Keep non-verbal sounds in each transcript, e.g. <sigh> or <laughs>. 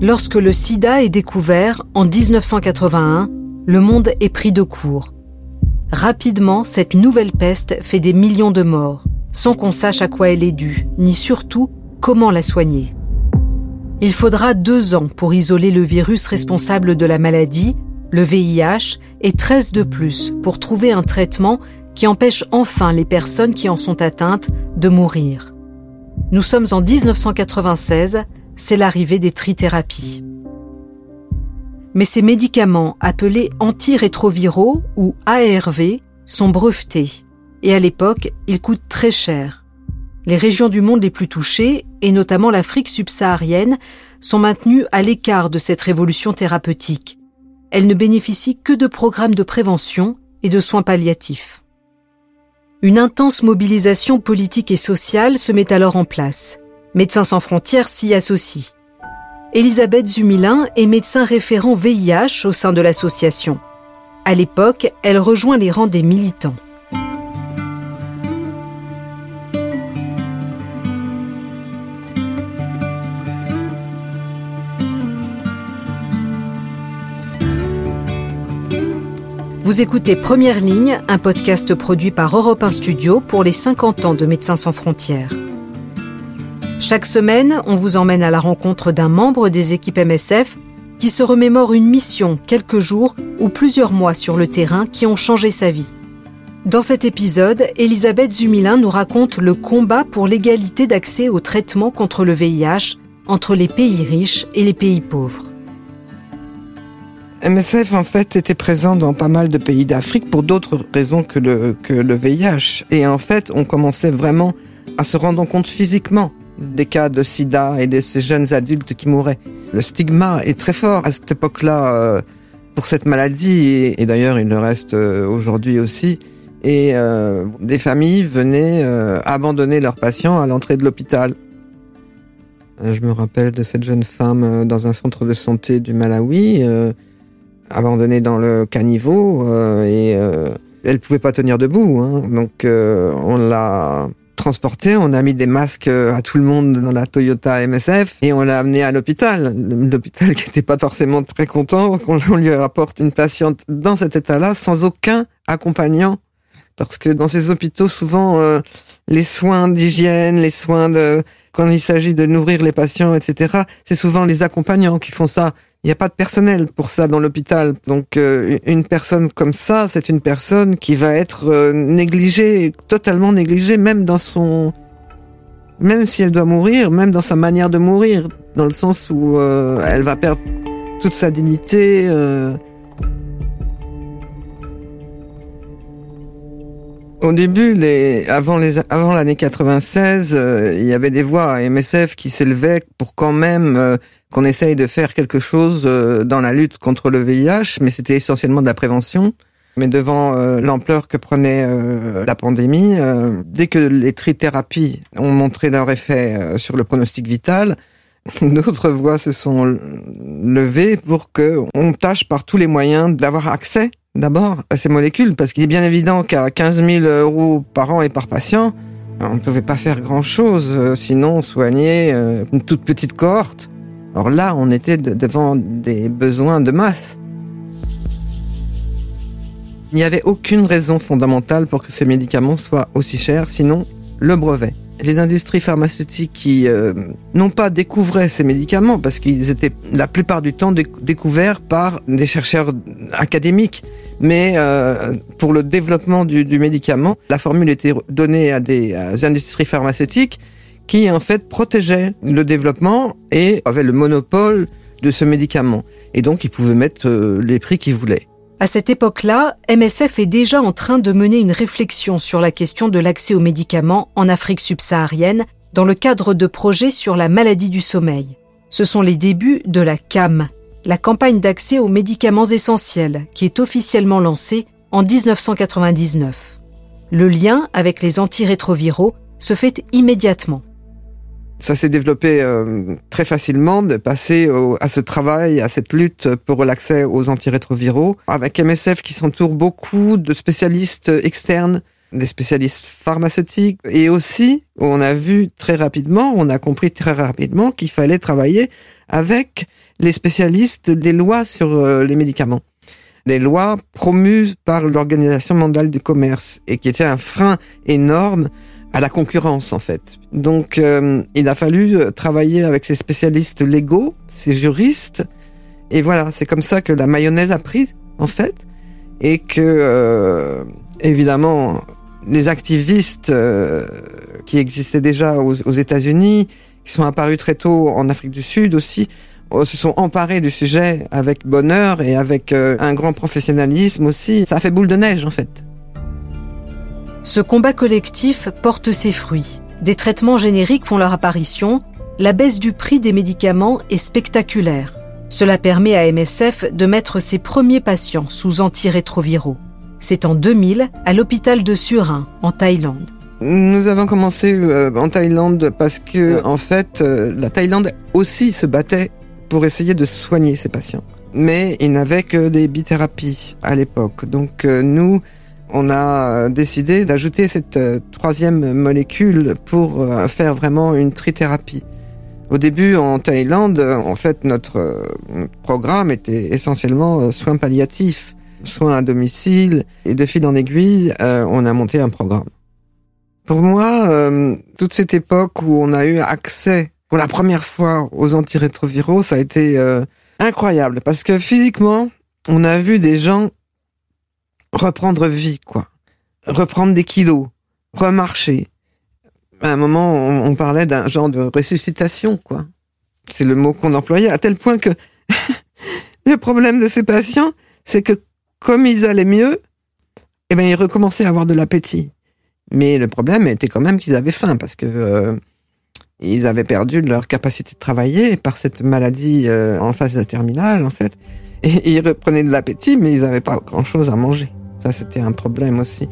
Lorsque le sida est découvert en 1981, le monde est pris de court. Rapidement, cette nouvelle peste fait des millions de morts, sans qu'on sache à quoi elle est due, ni surtout comment la soigner. Il faudra deux ans pour isoler le virus responsable de la maladie, le VIH, et 13 de plus pour trouver un traitement qui empêche enfin les personnes qui en sont atteintes de mourir. Nous sommes en 1996, c'est l'arrivée des trithérapies. Mais ces médicaments appelés antirétroviraux ou ARV sont brevetés et à l'époque, ils coûtent très cher. Les régions du monde les plus touchées, et notamment l'Afrique subsaharienne, sont maintenues à l'écart de cette révolution thérapeutique. Elles ne bénéficient que de programmes de prévention et de soins palliatifs. Une intense mobilisation politique et sociale se met alors en place. Médecins sans frontières s'y associe. Elisabeth Zumilin est médecin référent VIH au sein de l'association. À l'époque, elle rejoint les rangs des militants. Vous écoutez Première Ligne, un podcast produit par Europe 1 Studio pour les 50 ans de Médecins sans frontières. Chaque semaine, on vous emmène à la rencontre d'un membre des équipes MSF qui se remémore une mission, quelques jours ou plusieurs mois sur le terrain qui ont changé sa vie. Dans cet épisode, Elisabeth Zumilin nous raconte le combat pour l'égalité d'accès au traitement contre le VIH entre les pays riches et les pays pauvres. MSF en fait était présent dans pas mal de pays d'Afrique pour d'autres raisons que le, que le VIH. Et en fait, on commençait vraiment à se rendre compte physiquement des cas de sida et de ces jeunes adultes qui mouraient. Le stigma est très fort à cette époque-là euh, pour cette maladie, et, d'ailleurs il le reste euh, aujourd'hui aussi. Et euh, des familles venaient abandonner leurs patients à l'entrée de l'hôpital. Je me rappelle de cette jeune femme dans un centre de santé du Malawi abandonnée dans le caniveau et elle pouvait pas tenir debout. Hein. Donc on l'a transportée, on a mis des masques à tout le monde dans la Toyota MSF et on l'a amenée à l'hôpital. L'hôpital qui n'était pas forcément très content qu'on <laughs> lui rapporte une patiente dans cet état-là sans aucun accompagnant. Parce que dans ces hôpitaux, souvent, les soins d'hygiène, les soins de quand il s'agit de nourrir les patients, etc. C'est souvent les accompagnants qui font ça. Il n'y a pas de personnel pour ça dans l'hôpital. Donc euh, une personne comme ça, c'est une personne qui va être euh, négligée, totalement négligée, même dans son... Même si elle doit mourir, même dans sa manière de mourir, dans le sens où euh, elle va perdre toute sa dignité. Au début, les, avant les, avant l'année 96, il y avait des voix à MSF qui s'élevaient pour quand même qu'on essaye de faire quelque chose euh, dans la lutte contre le VIH, mais c'était essentiellement de la prévention. Mais devant euh, l'ampleur que prenait euh, la pandémie, dès que les trithérapies ont montré leur effet sur le pronostic vital, <laughs> d'autres voix se sont levées pour que on tâche par tous les moyens d'avoir accès d'abord à ces molécules, parce qu'il est bien évident qu'à 15 000 euros par an et par patient, on ne pouvait pas faire grand-chose, sinon soigner une toute petite cohorte. Alors là, on était devant des besoins de masse. Il n'y avait aucune raison fondamentale pour que ces médicaments soient aussi chers, sinon le brevet. Les industries pharmaceutiques qui euh, n'ont pas découvert ces médicaments parce qu'ils étaient la plupart du temps découverts par des chercheurs académiques, mais euh, pour le développement du, médicament, la formule était donnée à des industries pharmaceutiques qui en fait protégeait le développement et avait le monopole de ce médicament. Et donc ils pouvaient mettre euh, les prix qu'ils voulaient. À cette époque-là, MSF est déjà en train de mener une réflexion sur la question de l'accès aux médicaments en Afrique subsaharienne dans le cadre de projets sur la maladie du sommeil. Ce sont les débuts de la CAM, la campagne d'accès aux médicaments essentiels, qui est officiellement lancée en 1999. Le lien avec les antirétroviraux se fait immédiatement. Ça s'est développé euh, très facilement de passer à ce travail, à cette lutte pour l'accès aux antirétroviraux, avec MSF qui s'entoure beaucoup de spécialistes externes des spécialistes pharmaceutiques et aussi on a vu très rapidement, on a compris très rapidement qu'il fallait travailler avec les spécialistes des lois sur euh, les médicaments. Les lois promues par l'Organisation mondiale du commerce et qui étaient un frein énorme à la concurrence en fait. Donc euh, il a fallu travailler avec ces spécialistes légaux, ces juristes, et voilà, c'est comme ça que la mayonnaise a pris en fait, et que euh, évidemment les activistes euh, qui existaient déjà aux, aux États-Unis, qui sont apparus très tôt en Afrique du Sud aussi, se sont emparés du sujet avec bonheur et avec un grand professionnalisme aussi. Ça a fait boule de neige en fait. Ce combat collectif porte ses fruits. Des traitements génériques font leur apparition, la baisse du prix des médicaments est spectaculaire. Cela permet à MSF de mettre ses premiers patients sous antirétroviraux. C'est en 2000 à l'hôpital de Surin, en Thaïlande. Nous avons commencé euh, en Thaïlande parce que, en fait, euh, la Thaïlande aussi se battait pour essayer de soigner ses patients. Mais il n'avait que des bithérapies à l'époque. Donc, euh, nous, on a décidé d'ajouter cette euh, troisième molécule pour euh, faire vraiment une trithérapie. Au début, en Thaïlande, en fait, notre programme était essentiellement soins palliatifs, soins à domicile, et de fil en aiguille, euh, on a monté un programme. Pour moi, toute cette époque où on a eu accès pour la première fois aux antirétroviraux, ça a été incroyable, parce que physiquement, on a vu des gens reprendre vie, quoi. Reprendre des kilos, remarcher. À un moment, on, parlait d'un genre de ressuscitation, quoi. C'est le mot qu'on employait, à tel point que <laughs> le problème de ces patients, c'est que comme ils allaient mieux, eh ben, ils recommençaient à avoir de l'appétit. Mais le problème était quand même qu'ils avaient faim, parce que euh, ils avaient perdu leur capacité de travailler par cette maladie euh, en phase terminale, en fait. Et ils reprenaient de l'appétit, mais ils n'avaient pas grand-chose à manger. Ça, c'était un problème aussi.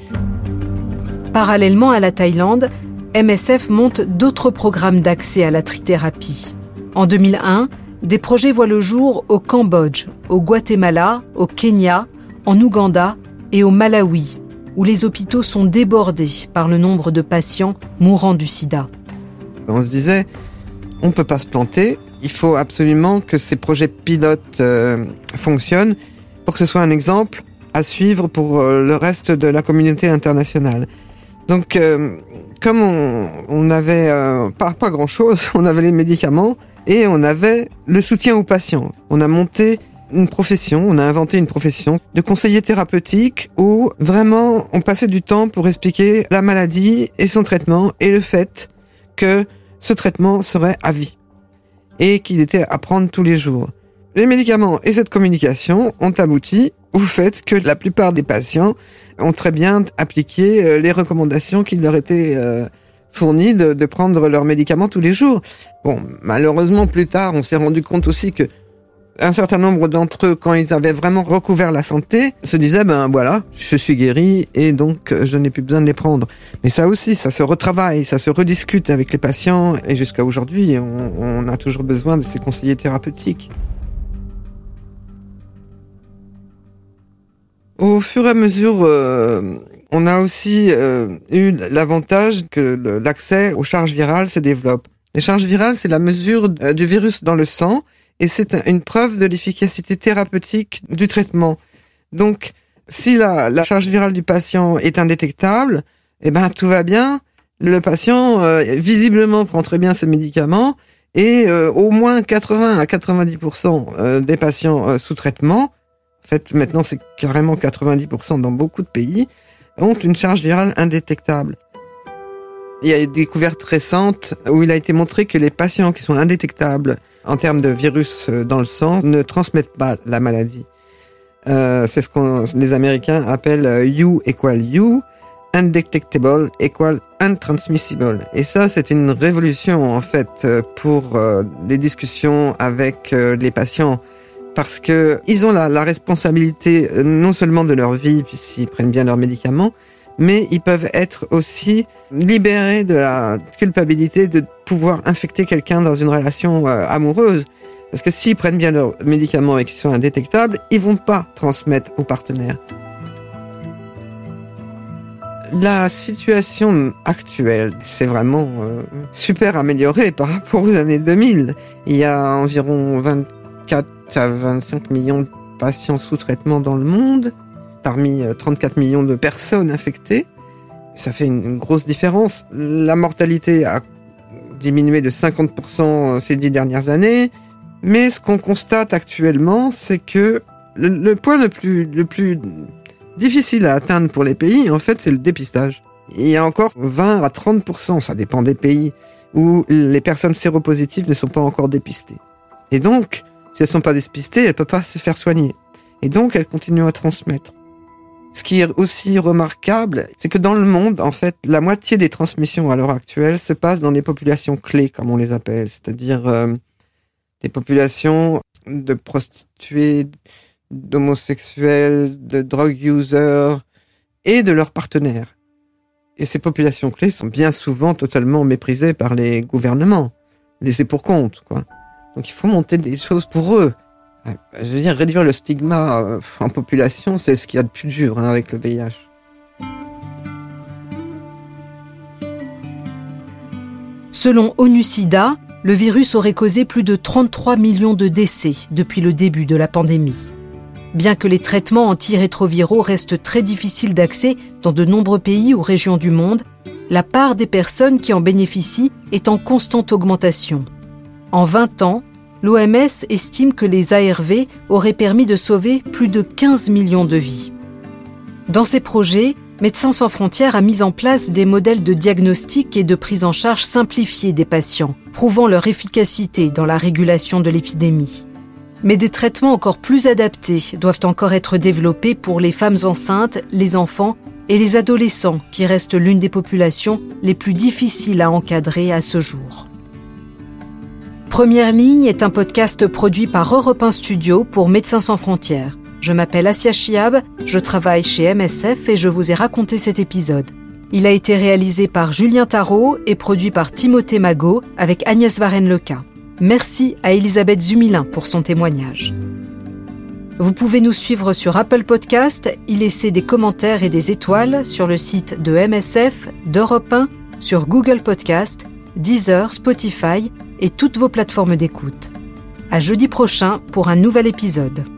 Parallèlement à la Thaïlande, MSF monte d'autres programmes d'accès à la trithérapie. En 2001, des projets voient le jour au Cambodge, au Guatemala, au Kenya, en Ouganda et au Malawi, où les hôpitaux sont débordés par le nombre de patients mourant du sida. On se disait, on ne peut pas se planter, il faut absolument que ces projets pilotes euh, fonctionnent pour que ce soit un exemple à suivre pour euh, le reste de la communauté internationale. Donc, euh, comme on, on avait euh, pas, pas grand-chose, <laughs> on avait les médicaments et on avait le soutien aux patients. On a monté une profession, on a inventé une profession de conseiller thérapeutique où vraiment on passait du temps pour expliquer la maladie et son traitement et le fait que ce traitement serait à vie et qu'il était à prendre tous les jours. Les médicaments et cette communication ont abouti au fait que la plupart des patients ont très bien appliqué euh, les recommandations qui leur étaient euh, fournies de, prendre leurs médicaments tous les jours. Bon, malheureusement, plus tard, on s'est rendu compte aussi que un certain nombre d'entre eux, quand ils avaient vraiment recouvert la santé, se disaient, ben voilà, je suis guéri et donc euh, je n'ai plus besoin de les prendre. Mais ça aussi, ça se retravaille, ça se rediscute avec les patients et jusqu'à aujourd'hui, on a toujours besoin de ces conseillers thérapeutiques. Au fur et à mesure, euh, on a aussi euh, eu l'avantage que l'accès aux charges virales se développe. Les charges virales, c'est la mesure euh, du virus dans le sang et c'est une preuve de l'efficacité thérapeutique du traitement. Donc, si la, charge virale du patient est indétectable, eh ben tout va bien. Le patient visiblement prend très bien ses médicaments et au moins 80 à 90% des patients sous traitement en fait, maintenant, c'est carrément 90% dans beaucoup de pays, ont une charge virale indétectable. Il y a des découvertes récentes où il a été montré que les patients qui sont indétectables en termes de virus dans le sang ne transmettent pas la maladie. Euh, c'est ce que les Américains appellent euh, U equal U, undetectable equal untransmissible. Et ça, c'est une révolution en fait euh, pour euh, des discussions avec les patients parce que ils ont la, responsabilité euh, non seulement de leur vie puisqu'ils prennent bien leurs médicaments, mais ils peuvent être aussi libérés de la culpabilité de pouvoir infecter quelqu'un dans une relation euh, amoureuse. Parce que s'ils prennent bien leurs médicaments et qu'ils sont indétectables, ils vont pas transmettre aux partenaires. La situation actuelle s'est vraiment euh, super améliorée par rapport aux années 2000. Il y a environ 24 à 25 millions de patients sous traitement dans le monde, parmi 34 millions de personnes infectées. Ça fait une grosse différence. La mortalité a diminué de 50% ces dix dernières années. Mais ce qu'on constate actuellement, c'est que le, point le plus difficile à atteindre pour les pays, en fait, c'est le dépistage. Il y a encore 20 à 30%, ça dépend des pays, où les personnes séropositives ne sont pas encore dépistées. Et donc, si elles ne sont pas dépistées, elles ne peuvent pas se faire soigner. Et donc, elles continuent à transmettre. Ce qui est aussi remarquable, c'est que dans le monde, en fait, la moitié des transmissions à l'heure actuelle se passent dans des populations clés, comme on les appelle, c'est-à-dire euh, des populations de prostituées, d'homosexuels, de drug users et de leurs partenaires. Et ces populations clés sont bien souvent totalement méprisées par les gouvernements, laissées pour compte, quoi. Donc il faut monter des choses pour eux. Je veux dire, réduire le stigma euh, en population, c'est ce qu'il y a de plus dur hein, avec le VIH. Selon ONU-SIDA, le virus aurait causé plus de 33 millions de décès depuis le début de la pandémie. Bien que les traitements antirétroviraux restent très difficiles d'accès dans de nombreux pays ou régions du monde, la part des personnes qui en bénéficient est en constante augmentation. En 20 ans, l'OMS estime que les ARV auraient permis de sauver plus de 15 millions de vies. Dans ces projets, Médecins sans frontières a mis en place des modèles de diagnostic et de prise en charge simplifiés des patients, prouvant leur efficacité dans la régulation de l'épidémie. Mais des traitements encore plus adaptés doivent encore être développés pour les femmes enceintes, les enfants et les adolescents, qui restent l'une des populations les plus difficiles à encadrer à ce jour. Première ligne est un podcast produit par Europe 1 Studio pour Médecins sans frontières. Je m'appelle Asia Chiab, je travaille chez MSF et je vous ai raconté cet épisode. Il a été réalisé par Julien Tarot et produit par Timothée Magot avec Agnès Varenne-Leca. Merci à Elisabeth Zumilin pour son témoignage. Vous pouvez nous suivre sur Apple Podcast, y laisser des commentaires et des étoiles sur le site de MSF, d'Europe 1, sur Google Podcast, Deezer, Spotify et toutes vos plateformes d'écoute. À jeudi prochain pour un nouvel épisode.